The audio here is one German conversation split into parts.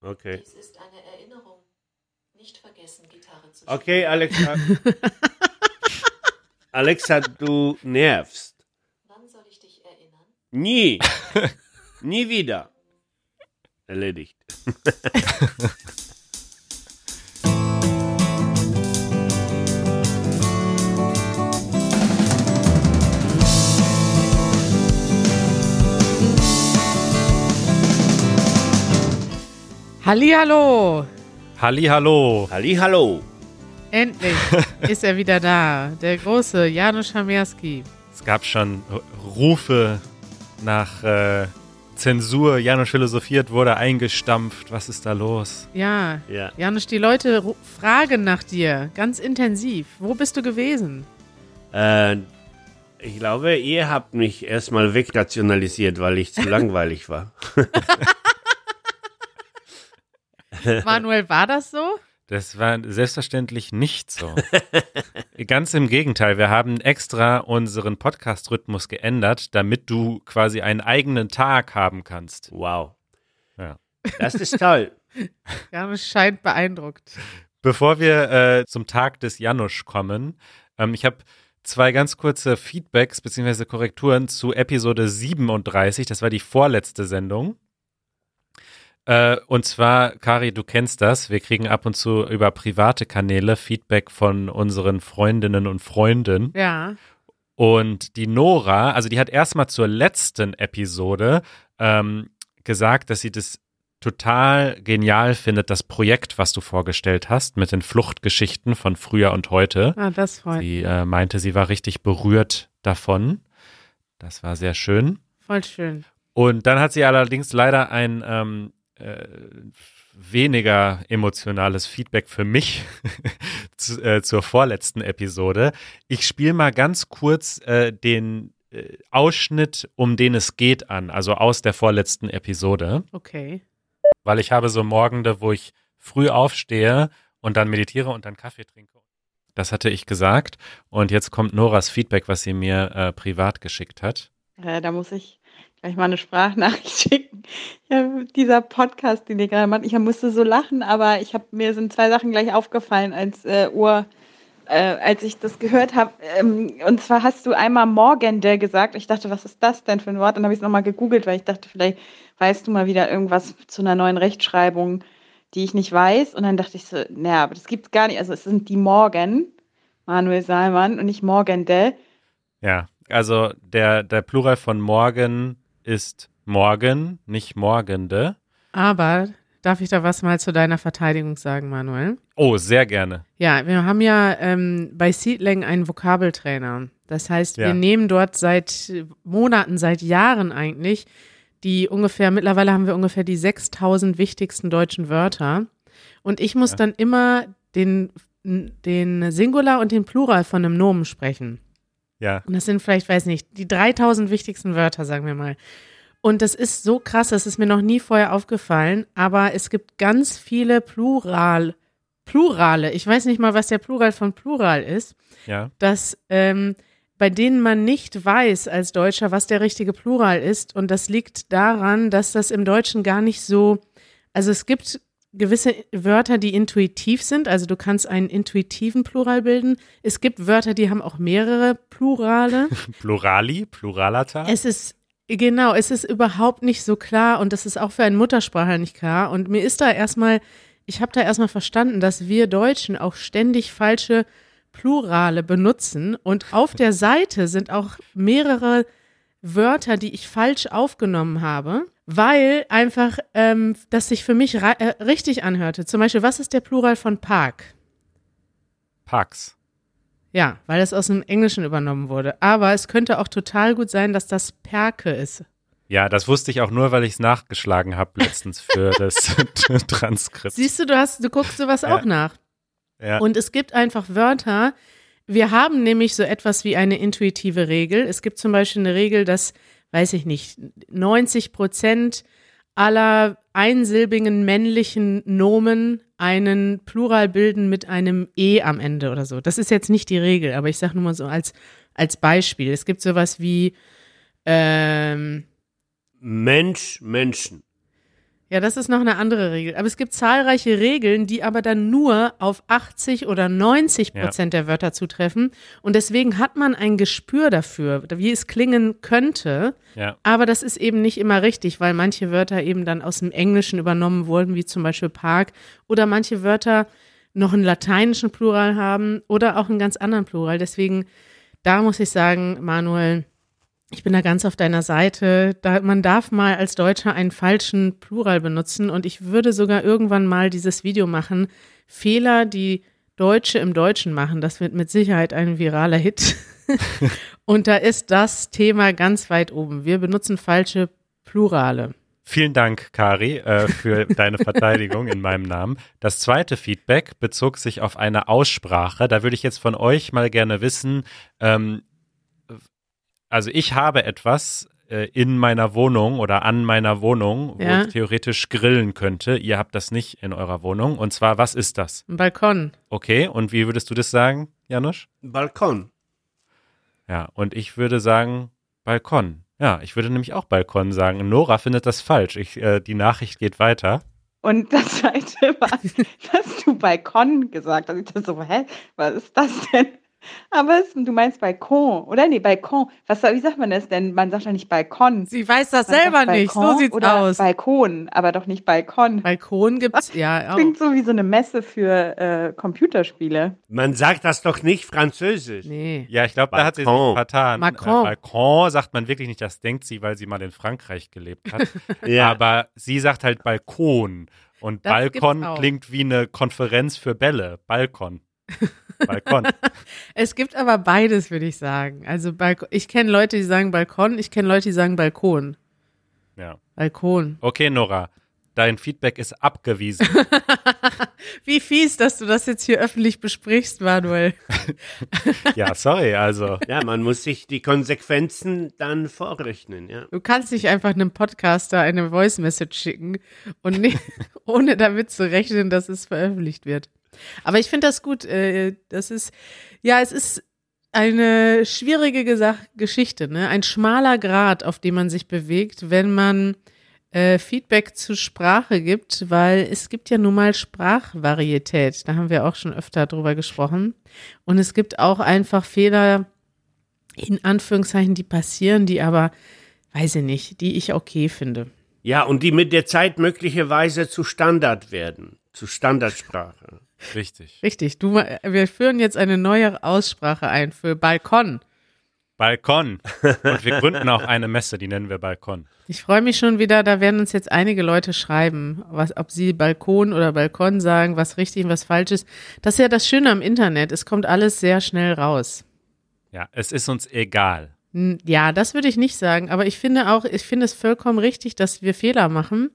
Okay. Dies ist eine Erinnerung. Nicht vergessen, Gitarre zu Okay, Alexa. Alexa, du nervst. Wann soll ich dich erinnern? Nie. Nie wieder. Erledigt. Hallihallo! Hallihallo. Halli, hallo. Endlich ist er wieder da. Der große Janusz Hamerski. Es gab schon Rufe nach äh, Zensur. Janusz philosophiert, wurde eingestampft. Was ist da los? Ja, Ja. Janusz, die Leute fragen nach dir ganz intensiv. Wo bist du gewesen? Äh, ich glaube, ihr habt mich erstmal wegrationalisiert, weil ich zu langweilig war. Manuel, war das so? Das war selbstverständlich nicht so. Ganz im Gegenteil, wir haben extra unseren Podcast-Rhythmus geändert, damit du quasi einen eigenen Tag haben kannst. Wow. Ja. Das ist toll. Janusz scheint beeindruckt. Bevor wir äh, zum Tag des Janusz kommen, ähm, ich habe zwei ganz kurze Feedbacks bzw. Korrekturen zu Episode 37. Das war die vorletzte Sendung. Äh, und zwar, Kari, du kennst das. Wir kriegen ab und zu über private Kanäle Feedback von unseren Freundinnen und Freunden. Ja. Und die Nora, also die hat erstmal zur letzten Episode ähm, gesagt, dass sie das total genial findet, das Projekt, was du vorgestellt hast, mit den Fluchtgeschichten von früher und heute. Ah, das freut. Sie äh, meinte, sie war richtig berührt davon. Das war sehr schön. Voll schön. Und dann hat sie allerdings leider ein ähm, äh, weniger emotionales Feedback für mich zu, äh, zur vorletzten Episode. Ich spiele mal ganz kurz äh, den äh, Ausschnitt, um den es geht, an, also aus der vorletzten Episode, Okay. weil ich habe so Morgende, wo ich früh aufstehe und dann meditiere und dann Kaffee trinke. Das hatte ich gesagt. Und jetzt kommt Noras Feedback, was sie mir äh, privat geschickt hat. Äh, da muss ich gleich mal eine Sprachnachricht schicken. Ja, dieser Podcast, den ihr gerade macht, ich musste so lachen, aber ich habe mir sind zwei Sachen gleich aufgefallen, als äh, Uhr, äh, als ich das gehört habe. Ähm, und zwar hast du einmal Morgende gesagt. Ich dachte, was ist das denn für ein Wort? Dann habe ich es nochmal gegoogelt, weil ich dachte, vielleicht weißt du mal wieder irgendwas zu einer neuen Rechtschreibung, die ich nicht weiß. Und dann dachte ich so, naja, aber das gibt's gar nicht. Also es sind die Morgen, Manuel Salman und nicht Morgende. Ja, also der, der Plural von morgen ist morgen, nicht morgende. Aber darf ich da was mal zu deiner Verteidigung sagen, Manuel? Oh, sehr gerne. Ja, wir haben ja ähm, bei Seedling einen Vokabeltrainer. Das heißt, wir Ja. nehmen dort seit Monaten, seit Jahren eigentlich die ungefähr, mittlerweile haben wir ungefähr die 6000 wichtigsten deutschen Wörter. Und ich muss Ja. dann immer den, den Singular und den Plural von einem Nomen sprechen. Ja, Und das sind vielleicht, weiß nicht, die 3000 wichtigsten Wörter, sagen wir mal. Und das ist so krass, das ist mir noch nie vorher aufgefallen, aber es gibt ganz viele Plural, Plurale. Ich weiß nicht mal, was der Plural von Plural ist, ja. dass ähm, bei denen man nicht weiß als Deutscher, was der richtige Plural ist. Und das liegt daran, dass das im Deutschen gar nicht so, also es gibt gewisse Wörter, die intuitiv sind. Also du kannst einen intuitiven Plural bilden. Es gibt Wörter, die haben auch mehrere Plurale. Plurali, Pluralata. Es ist, genau, es ist überhaupt nicht so klar und das ist auch für einen Muttersprachler nicht klar. Und mir ist da erstmal, ich habe da erstmal verstanden, dass wir Deutschen auch ständig falsche Plurale benutzen und auf der Seite sind auch mehrere Wörter, die ich falsch aufgenommen habe, weil einfach ähm, das sich für mich äh, richtig anhörte. Zum Beispiel, was ist der Plural von Park? Pax. Ja, weil das aus dem Englischen übernommen wurde. Aber es könnte auch total gut sein, dass das Perke ist. Ja, das wusste ich auch nur, weil ich es nachgeschlagen habe letztens für das Transkript. Siehst du, du hast, du guckst sowas Ja. auch nach. ja. Und es gibt einfach Wörter. Wir haben nämlich so etwas wie eine intuitive Regel. Es gibt zum Beispiel eine Regel, dass, weiß ich nicht, 90 Prozent aller einsilbigen männlichen Nomen einen Plural bilden mit einem E am Ende oder so. Das ist jetzt nicht die Regel, aber ich sage nur mal so als, als Beispiel. Es gibt sowas wie ähm, Mensch, Menschen. Ja, das ist noch eine andere Regel. Aber es gibt zahlreiche Regeln, die aber dann nur auf 80 oder 90 Prozent der Wörter zutreffen. Und deswegen hat man ein Gespür dafür, wie es klingen könnte. Ja. Aber das ist eben nicht immer richtig, weil manche Wörter eben dann aus dem Englischen übernommen wurden, wie zum Beispiel Park. Oder manche Wörter noch einen lateinischen Plural haben oder auch einen ganz anderen Plural. Deswegen, da muss ich sagen, Manuel, ich bin da ganz auf deiner Seite. Da, man darf mal als Deutscher einen falschen Plural benutzen und ich würde sogar irgendwann mal dieses Video machen. Fehler, die Deutsche im Deutschen machen. Das wird mit Sicherheit ein viraler Hit. und da ist das Thema ganz weit oben. Wir benutzen falsche Plurale. Vielen Dank, Kari, äh, für deine Verteidigung in meinem Namen. Das zweite Feedback bezog sich auf eine Aussprache. Da würde ich jetzt von euch mal gerne wissen, ähm, also ich habe etwas äh, in meiner Wohnung oder an meiner Wohnung, Ja. wo ich theoretisch grillen könnte. Ihr habt das nicht in eurer Wohnung. Und zwar, was ist das? Ein Balkon. Okay, und wie würdest du das sagen, Janusz? Balkon. Ja, und ich würde sagen Balkon. Ja, ich würde nämlich auch Balkon sagen. Nora findet das falsch. Ich, äh, die Nachricht geht weiter. Und das zweite war, dass du Balkon gesagt hast. Ich dachte so, hä, was ist das denn? Aber es, du meinst Balkon, oder? Nee, Balkon. Was, wie sagt man das denn? Man sagt doch nicht Balkon. Sie weiß das Man selber nicht. So sieht's oder aus. Balkon, aber doch nicht Balkon. Balkon gibt's, ja. Auch. Klingt so wie so eine Messe für äh, Computerspiele. Man sagt das doch nicht französisch. Nee. Ja, ich glaube, da hat sie sich vertan. Macron. Äh, Balkon sagt man wirklich nicht, das denkt sie, weil sie mal in Frankreich gelebt hat. Ja. Aber sie sagt halt Balkon. Und Das Balkon klingt wie eine Konferenz für Bälle. Balkon. Balkon. Es gibt aber beides, würde ich sagen. Also Balko ich kenne Leute, die sagen Balkon, ich kenne Leute, die sagen Balkon. Ja. Balkon. Okay, Nora. Dein Feedback ist abgewiesen. Wie fies, dass du das jetzt hier öffentlich besprichst, Manuel. ja, sorry, also. Ja, man muss sich die Konsequenzen dann vorrechnen, ja. Du kannst nicht einfach einem Podcaster eine Voice Message schicken und nicht, ohne damit zu rechnen, dass es veröffentlicht wird. Aber ich finde das gut. Äh, das ist, ja, es ist eine schwierige Geschichte, ne? Ein schmaler Grad, auf dem man sich bewegt, wenn man äh, Feedback zur Sprache gibt, weil es gibt ja nun mal Sprachvarietät. Da haben wir auch schon öfter drüber gesprochen. Und es gibt auch einfach Fehler, in Anführungszeichen, die passieren, die aber, weiß ich nicht, die ich okay finde. Ja, und die mit der Zeit möglicherweise zu Standard werden, zu Standardsprache. Richtig. Richtig, du, wir führen jetzt eine neue Aussprache ein für Balkon. Balkon. Und wir gründen auch eine Messe, die nennen wir Balkon. Ich freue mich schon wieder, da werden uns jetzt einige Leute schreiben, was, ob sie Balkon oder Balkon sagen, was richtig und was falsch ist. Das ist ja das Schöne am Internet, es kommt alles sehr schnell raus. Ja, es ist uns egal. Ja, das würde ich nicht sagen, aber ich finde auch, ich finde es vollkommen richtig, dass wir Fehler machen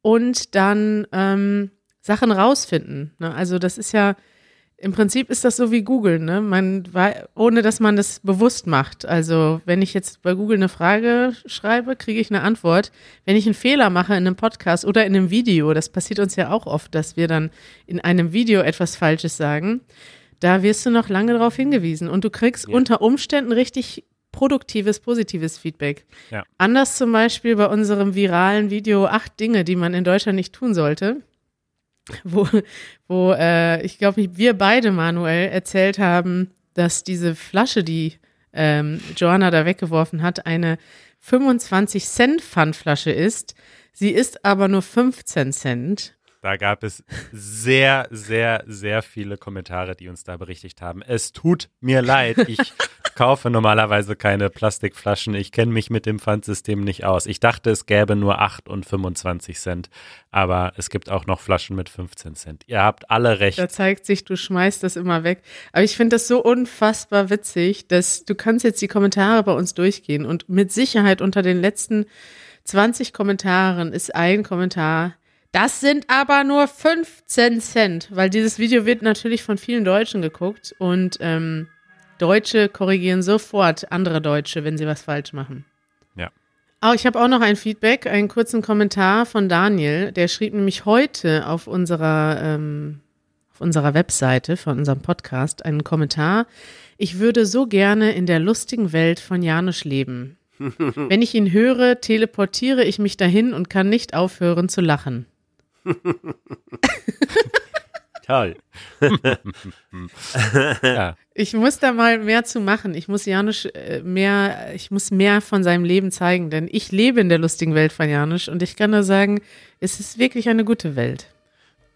und dann ähm, Sachen rausfinden. Ne? Also das ist ja, im Prinzip ist das so wie Google, ne? Man ohne dass man das bewusst macht. Also wenn ich jetzt bei Google eine Frage schreibe, kriege ich eine Antwort. Wenn ich einen Fehler mache in einem Podcast oder in einem Video, das passiert uns ja auch oft, dass wir dann in einem Video etwas Falsches sagen, da wirst du noch lange darauf hingewiesen und du kriegst unter Umständen richtig produktives, positives Feedback. Ja. Anders zum Beispiel bei unserem viralen Video acht Dinge, die man in Deutschland nicht tun sollte, wo, wo äh, ich glaube, wir beide, Manuel, erzählt haben, dass diese Flasche, die ähm, Joanna da weggeworfen hat, eine 25 Cent Pfandflasche ist. Sie ist aber nur 15 Cent. Da gab es sehr, sehr, sehr viele Kommentare, die uns da berichtigt haben. Es tut mir leid. Ich kaufe normalerweise keine Plastikflaschen. Ich kenne mich mit dem Pfandsystem nicht aus. Ich dachte, es gäbe nur 8 und 25 Cent. Aber es gibt auch noch Flaschen mit 15 Cent. Ihr habt alle recht. Da zeigt sich, du schmeißt das immer weg. Aber ich finde das so unfassbar witzig, dass du kannst jetzt die Kommentare bei uns durchgehen und mit Sicherheit unter den letzten 20 Kommentaren ist ein Kommentar. Das sind aber nur 15 Cent, weil dieses Video wird natürlich von vielen Deutschen geguckt und ähm, Deutsche korrigieren sofort andere Deutsche, wenn sie was falsch machen. Ja. Oh, ich habe auch noch ein Feedback, einen kurzen Kommentar von Daniel. Der schrieb nämlich heute auf unserer, ähm, auf unserer Webseite von unserem Podcast einen Kommentar. Ich würde so gerne in der lustigen Welt von Janusz leben. Wenn ich ihn höre, teleportiere ich mich dahin und kann nicht aufhören zu lachen. Toll. Ja. Ich muss da mal mehr zu machen. Ich muss Janusz äh, mehr, ich muss mehr von seinem Leben zeigen, denn ich lebe in der lustigen Welt von Janusz und ich kann nur sagen, es ist wirklich eine gute Welt.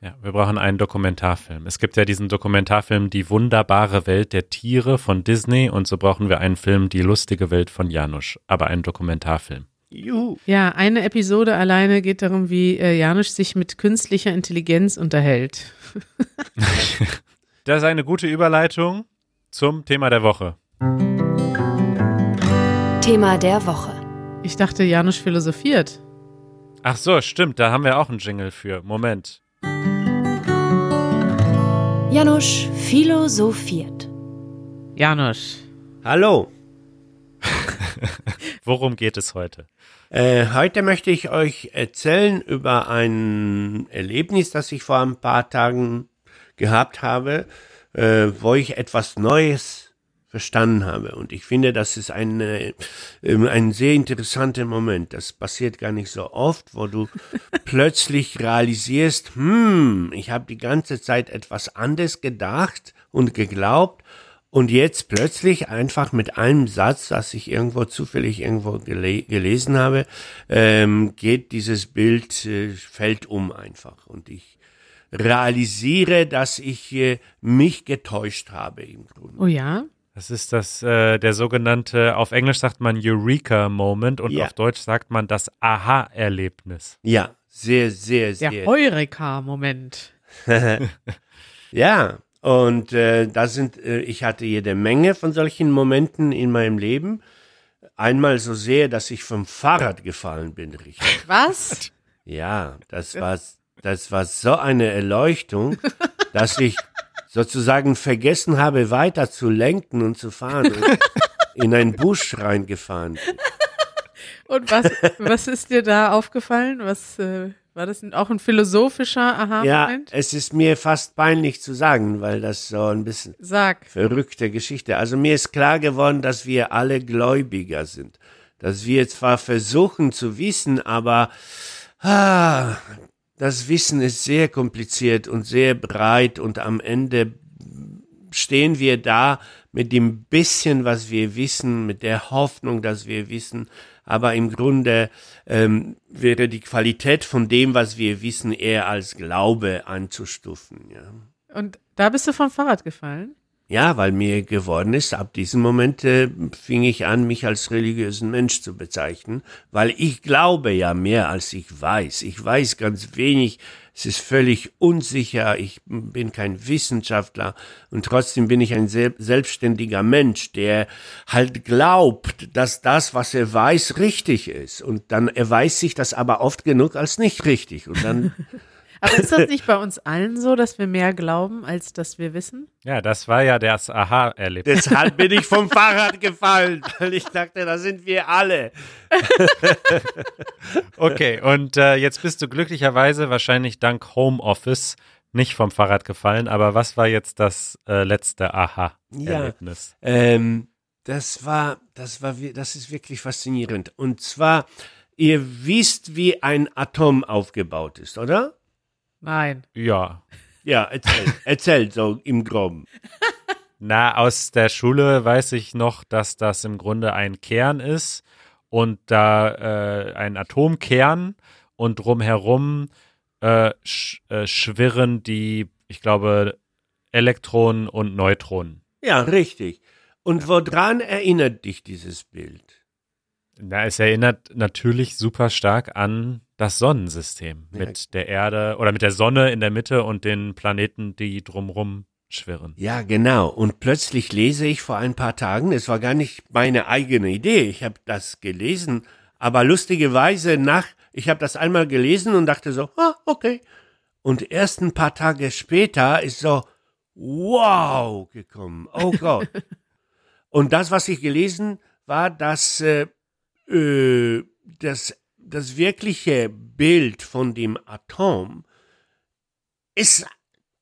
Ja, wir brauchen einen Dokumentarfilm. Es gibt ja diesen Dokumentarfilm Die wunderbare Welt der Tiere von Disney und so brauchen wir einen Film Die lustige Welt von Janusz, aber einen Dokumentarfilm. Juhu. Ja, eine Episode alleine geht darum, wie äh, Janusz sich mit künstlicher Intelligenz unterhält. Das ist eine gute Überleitung zum Thema der Woche. Thema der Woche. Ich dachte, Janusz philosophiert. Ach so, stimmt, da haben wir auch einen Jingle für. Moment. Janusz philosophiert. Janusz. Hallo. Worum geht es heute? Äh, heute möchte ich euch erzählen über ein Erlebnis, das ich vor ein paar Tagen gehabt habe, äh, wo ich etwas Neues verstanden habe. Und ich finde, das ist ein, äh, ähm, ein sehr interessanter Moment. Das passiert gar nicht so oft, wo du plötzlich realisierst, hm, ich habe die ganze Zeit etwas anderes gedacht und geglaubt und jetzt plötzlich einfach mit einem Satz, das ich irgendwo zufällig irgendwo gele gelesen habe, ähm, geht dieses Bild, äh, fällt um einfach. Und ich realisiere, dass ich äh, mich getäuscht habe im Grunde. Oh ja? Das ist das, äh, der sogenannte, auf Englisch sagt man Eureka-Moment und Ja. auf Deutsch sagt man das Aha-Erlebnis. Ja, sehr, sehr, Der sehr. Heureka-Moment. Ja, und äh, da sind, äh, ich hatte jede Menge von solchen Momenten in meinem Leben. Einmal so sehr, dass ich vom Fahrrad gefallen bin, richtig. Was? Ja, das war, das war so eine Erleuchtung, dass ich sozusagen vergessen habe, weiter zu lenken und zu fahren und in einen Busch reingefahren. bin. Und was, was ist dir da aufgefallen? Was äh, war das auch ein philosophischer Ja, Aha-Moment? es ist mir fast peinlich zu sagen, weil das so ein bisschen Sag. verrückte Geschichte. Also mir ist klar geworden, dass wir alle Gläubiger sind. Dass wir zwar versuchen zu wissen, aber ah, das Wissen ist sehr kompliziert und sehr breit und am Ende stehen wir da mit dem bisschen, was wir wissen, mit der Hoffnung, dass wir wissen, aber im Grunde ähm, wäre die Qualität von dem, was wir wissen, eher als Glaube anzustufen. Ja. Und da bist du vom Fahrrad gefallen? Ja, weil mir geworden ist, ab diesem Moment äh, fing ich an, mich als religiösen Mensch zu bezeichnen, weil ich glaube ja mehr, als ich weiß. Ich weiß ganz wenig, es ist völlig unsicher, ich bin kein Wissenschaftler und trotzdem bin ich ein sel selbstständiger Mensch, der halt glaubt, dass das, was er weiß, richtig ist. Und dann erweist sich das aber oft genug als nicht richtig. Und dann Aber ist das nicht bei uns allen so, dass wir mehr glauben, als dass wir wissen? Ja, das war ja das Aha-Erlebnis. Deshalb bin ich vom Fahrrad gefallen, weil ich dachte, da sind wir alle. Okay, und äh, jetzt bist du glücklicherweise wahrscheinlich dank Homeoffice nicht vom Fahrrad gefallen, aber was war jetzt das äh, letzte Aha-Erlebnis? Ähm, das war, das war, das ist wirklich faszinierend. Und zwar, ihr wisst, wie ein Atom aufgebaut ist, oder? Nein. Ja. Ja, erzähl, erzähl so im Groben. Na, aus der Schule weiß ich noch, dass das im Grunde ein Kern ist und da äh, ein Atomkern und drumherum äh, sch äh, schwirren die, ich glaube, Elektronen und Neutronen. Ja, richtig. Und woran erinnert dich dieses Bild? Na, es erinnert natürlich super stark an das Sonnensystem Ja. mit der Erde oder mit der Sonne in der Mitte und den Planeten, die drumrum schwirren. Ja, genau. Und plötzlich lese ich vor ein paar Tagen, es war gar nicht meine eigene Idee, ich habe das gelesen, aber lustigerweise nach, ich habe das einmal gelesen und dachte so, ah, okay. Und erst ein paar Tage später ist so, wow, gekommen. Oh Gott. und das, was ich gelesen, war, dass äh, äh, das, das wirkliche Bild von dem Atom ist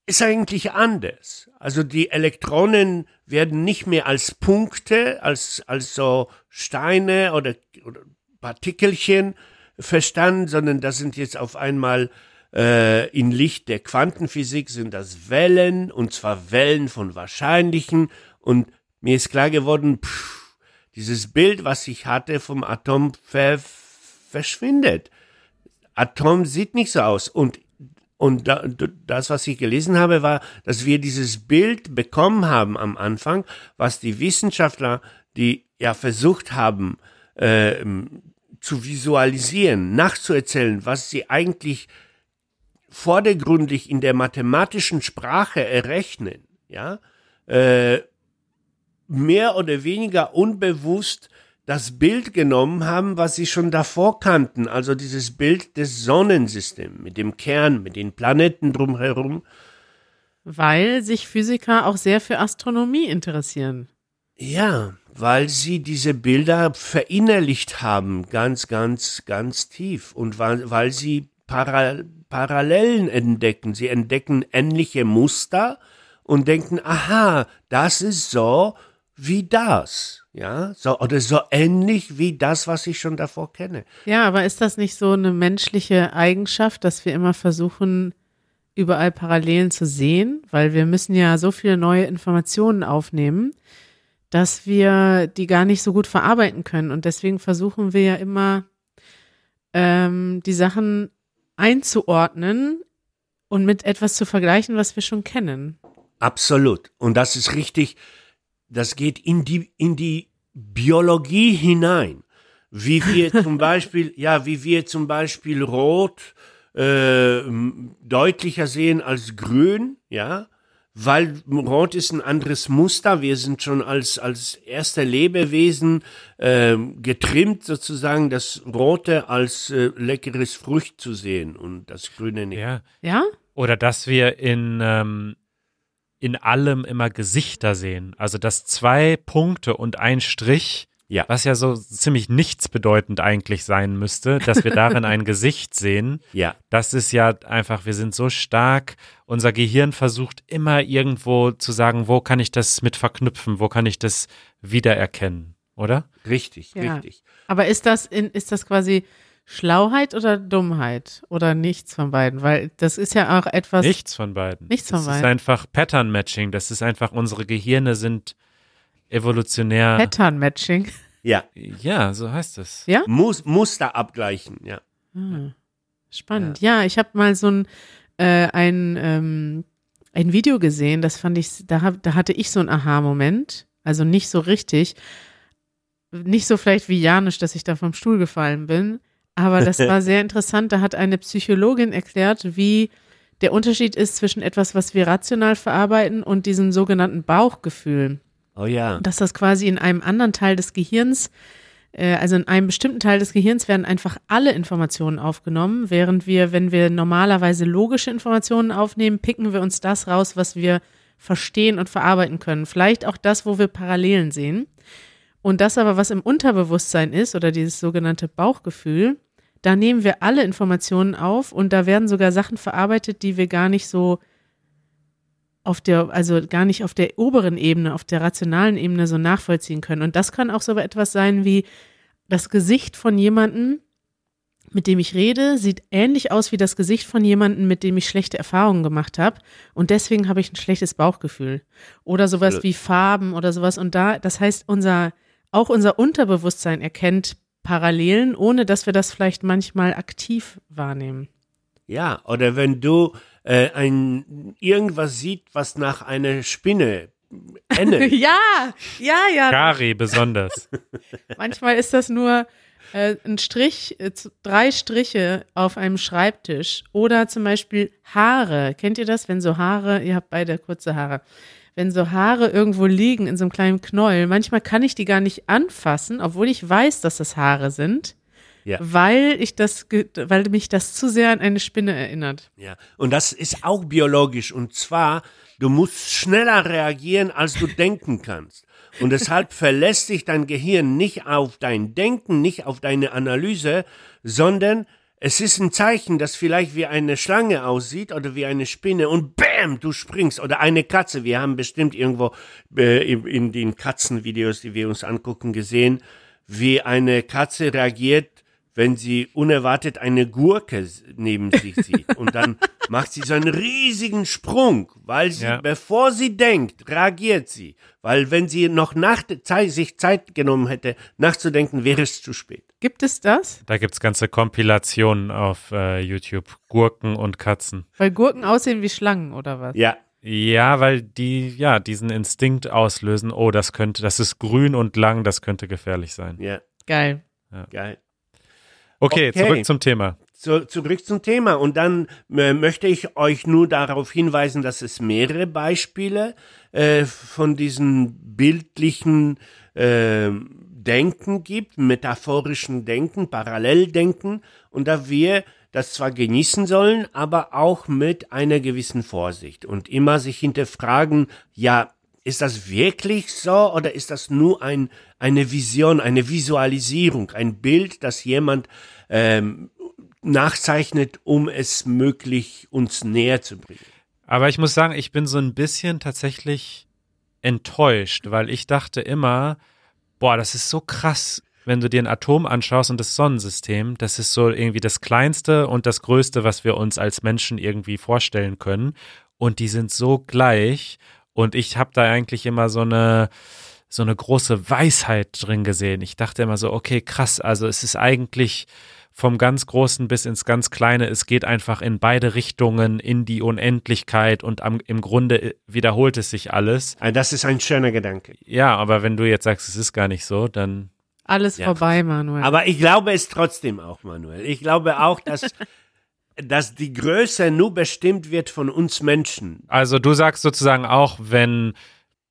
ist eigentlich anders. Also die Elektronen werden nicht mehr als Punkte, als, als so Steine oder, oder Partikelchen verstanden, sondern das sind jetzt auf einmal äh, in Licht der Quantenphysik sind das Wellen, und zwar Wellen von Wahrscheinlichen. Und mir ist klar geworden, pff, dieses Bild, was ich hatte vom Atom, ver verschwindet. Atom sieht nicht so aus. Und, und da, das, was ich gelesen habe, war, dass wir dieses Bild bekommen haben am Anfang, was die Wissenschaftler, die ja versucht haben, äh, zu visualisieren, nachzuerzählen, was sie eigentlich vordergründig in der mathematischen Sprache errechnen, ja, äh, mehr oder weniger unbewusst das Bild genommen haben, was sie schon davor kannten, also dieses Bild des Sonnensystems mit dem Kern, mit den Planeten drumherum. Weil sich Physiker auch sehr für Astronomie interessieren. Ja, weil sie diese Bilder verinnerlicht haben, ganz, ganz, ganz tief und weil, weil sie para Parallelen entdecken. Sie entdecken ähnliche Muster und denken, aha, das ist so wie das. Ja, so, oder so ähnlich wie das, was ich schon davor kenne. Ja, aber ist das nicht so eine menschliche Eigenschaft, dass wir immer versuchen, überall Parallelen zu sehen? Weil wir müssen ja so viele neue Informationen aufnehmen, dass wir die gar nicht so gut verarbeiten können. Und deswegen versuchen wir ja immer, ähm, die Sachen einzuordnen und mit etwas zu vergleichen, was wir schon kennen. Absolut. Und das ist richtig, das geht in die, in die Biologie hinein. Wie wir zum Beispiel, ja, wie wir zum Beispiel Rot äh, deutlicher sehen als Grün, ja, weil Rot ist ein anderes Muster. Wir sind schon als, als erster Lebewesen äh, getrimmt, sozusagen das Rote als äh, leckeres Frucht zu sehen und das Grüne nicht. Ja. Ja? Oder dass wir in, ähm, in allem immer Gesichter sehen. Also dass zwei Punkte und ein Strich, Ja. was ja so ziemlich nichtsbedeutend eigentlich sein müsste, dass wir darin ein Gesicht sehen. Ja, Das ist ja einfach, wir sind so stark. Unser Gehirn versucht immer irgendwo zu sagen, wo kann ich das mit verknüpfen, wo kann ich das wiedererkennen, oder? richtig, Ja. richtig. Aber ist das in, ist das quasi Schlauheit oder Dummheit? Oder nichts von beiden? Weil das ist ja auch etwas. Nichts von beiden. Nichts von das beiden. ist einfach Pattern Matching. Das ist einfach, unsere Gehirne sind evolutionär. Pattern Matching. Ja, ja, so heißt es. Ja? Mus Muster abgleichen, ja. Ah, spannend. Ja, ich habe mal so ein, äh, ein, ähm, ein Video gesehen, das fand ich, da, hab, da hatte ich so einen Aha-Moment. Also nicht so richtig. Nicht so vielleicht wie Janisch, dass ich da vom Stuhl gefallen bin. Aber das war sehr interessant. Da hat eine Psychologin erklärt, wie der Unterschied ist zwischen etwas, was wir rational verarbeiten und diesem sogenannten Bauchgefühl. Oh ja. dass das quasi in einem anderen Teil des Gehirns, äh, also in einem bestimmten Teil des Gehirns werden einfach alle Informationen aufgenommen, während wir, wenn wir normalerweise logische Informationen aufnehmen, picken wir uns das raus, was wir verstehen und verarbeiten können. Vielleicht auch das, wo wir Parallelen sehen. Und das aber, was im Unterbewusstsein ist, oder dieses sogenannte Bauchgefühl, da nehmen wir alle Informationen auf und da werden sogar Sachen verarbeitet, die wir gar nicht so auf der, also gar nicht auf der oberen Ebene, auf der rationalen Ebene so nachvollziehen können. Und das kann auch so etwas sein wie das Gesicht von jemandem, mit dem ich rede, sieht ähnlich aus wie das Gesicht von jemandem, mit dem ich schlechte Erfahrungen gemacht habe. Und deswegen habe ich ein schlechtes Bauchgefühl. Oder sowas wie Farben oder sowas. Und da, das heißt, unser, auch unser Unterbewusstsein erkennt Parallelen, ohne dass wir das vielleicht manchmal aktiv wahrnehmen. Ja, oder wenn du äh, ein irgendwas sieht, was nach einer Spinne ändert. Ja, ja, ja. Gary besonders. Manchmal ist das nur äh, ein Strich, äh, drei Striche auf einem Schreibtisch oder zum Beispiel Haare. Kennt ihr das, wenn so Haare, ihr habt beide kurze Haare, wenn so Haare irgendwo liegen in so einem kleinen Knäuel, manchmal kann ich die gar nicht anfassen, obwohl ich weiß, dass das Haare sind, Ja. weil ich das, weil mich das zu sehr an eine Spinne erinnert. Ja, und das ist auch biologisch. Und zwar, du musst schneller reagieren, als du denken kannst. Und deshalb verlässt sich dein Gehirn nicht auf dein Denken, nicht auf deine Analyse, sondern es ist ein Zeichen, das vielleicht wie eine Schlange aussieht oder wie eine Spinne und bam, du springst oder eine Katze. Wir haben bestimmt irgendwo äh, in- in den Katzenvideos, die wir uns angucken, gesehen, wie eine Katze reagiert, wenn sie unerwartet eine Gurke neben sich sieht. Und dann macht sie so einen riesigen Sprung, weil sie, Ja. bevor sie denkt, reagiert sie. Weil wenn sie noch nach, Zeit, sich Zeit genommen hätte, nachzudenken, wäre es zu spät. Gibt es das? Da gibt es ganze Kompilationen auf äh, YouTube. Gurken und Katzen. Weil Gurken aussehen wie Schlangen oder was? Ja, Ja, weil die ja diesen Instinkt auslösen. Oh, das könnte, das ist grün und lang, das könnte gefährlich sein. ja, Geil. geil. Okay, Okay. zurück zum Thema. So, zurück zum Thema. Und dann äh, möchte ich euch nur darauf hinweisen, dass es mehrere Beispiele äh, von diesen bildlichen äh, Denken gibt, metaphorischen Denken, Paralleldenken. Und da wir das zwar genießen sollen, aber auch mit einer gewissen Vorsicht und immer sich hinterfragen, ja, ist das wirklich so oder ist das nur ein, eine Vision, eine Visualisierung, ein Bild, das jemand ähm, nachzeichnet, um es möglich uns näher zu bringen? Aber ich muss sagen, ich bin so ein bisschen tatsächlich enttäuscht, weil ich dachte immer, boah, das ist so krass, wenn du dir ein Atom anschaust und das Sonnensystem, das ist so irgendwie das kleinste und das größte, was wir uns als Menschen irgendwie vorstellen können. Und die sind so gleich. Und ich habe da eigentlich immer so eine, so eine große Weisheit drin gesehen. Ich dachte immer so, okay, krass, also es ist eigentlich vom ganz Großen bis ins ganz Kleine, es geht einfach in beide Richtungen, in die Unendlichkeit und am, im Grunde wiederholt es sich alles. Ah, Das ist ein schöner Gedanke. Ja, aber wenn du jetzt sagst, es ist gar nicht so, dann Alles Ja. vorbei, Manuel. Aber ich glaube es trotzdem auch, Manuel. Ich glaube auch, dass, dass die Größe nur bestimmt wird von uns Menschen. Also du sagst sozusagen auch, wenn,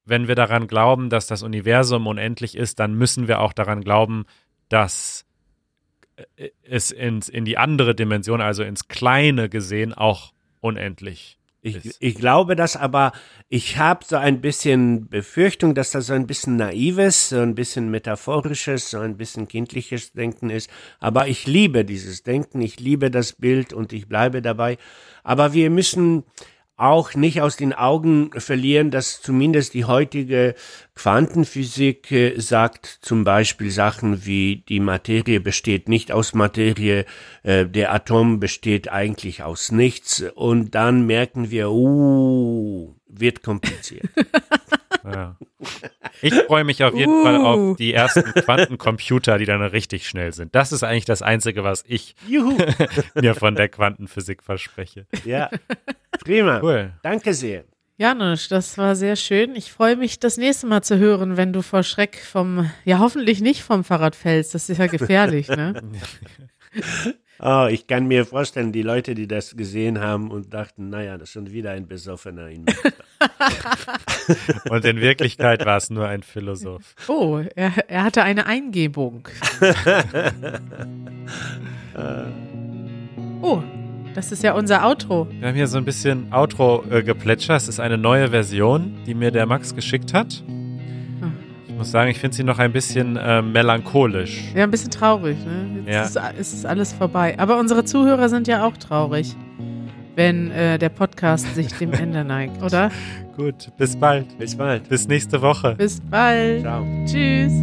wenn wir daran glauben, dass das Universum unendlich ist, dann müssen wir auch daran glauben, dass äh, es ins, in die andere Dimension, also ins Kleine gesehen, auch unendlich Ich, ich glaube das, aber ich habe so ein bisschen Befürchtung, dass das so ein bisschen naives, so ein bisschen metaphorisches, so ein bisschen kindliches Denken ist. Aber ich liebe dieses Denken, ich liebe das Bild und ich bleibe dabei. Aber wir müssen auch nicht aus den Augen verlieren, dass zumindest die heutige Quantenphysik äh, sagt zum Beispiel Sachen wie die Materie besteht nicht aus Materie, äh, der Atom besteht eigentlich aus nichts und dann merken wir, uh, wird kompliziert. Ja. Ich freue mich auf jeden Uh. Fall auf die ersten Quantencomputer, die dann richtig schnell sind. Das ist eigentlich das Einzige, was ich Juhu. mir von der Quantenphysik verspreche. Ja, prima. Cool. Danke sehr. Janusz, das war sehr schön. Ich freue mich, das nächste Mal zu hören, wenn du vor Schreck vom, ja hoffentlich nicht vom Fahrrad fällst. Das ist ja gefährlich, ne? Oh, ich kann mir vorstellen, die Leute, die das gesehen haben und dachten, naja, das ist schon wieder ein Besoffener in Münster. Und in Wirklichkeit war es nur ein Philosoph. Oh, er, er hatte eine Eingebung. oh, das ist ja unser Outro. Wir haben hier so ein bisschen Outro-Geplätscher. Es ist eine neue Version, die mir der Max geschickt hat. Ich muss sagen, ich finde sie noch ein bisschen äh, melancholisch. Ja, ein bisschen traurig, ne? Jetzt Ja. ist, es ist alles vorbei. Aber unsere Zuhörer sind ja auch traurig, wenn äh, der Podcast sich dem Ende neigt, oder? Gut, bis bald. Bis bald. Bis nächste Woche. Bis bald. Ciao. Tschüss.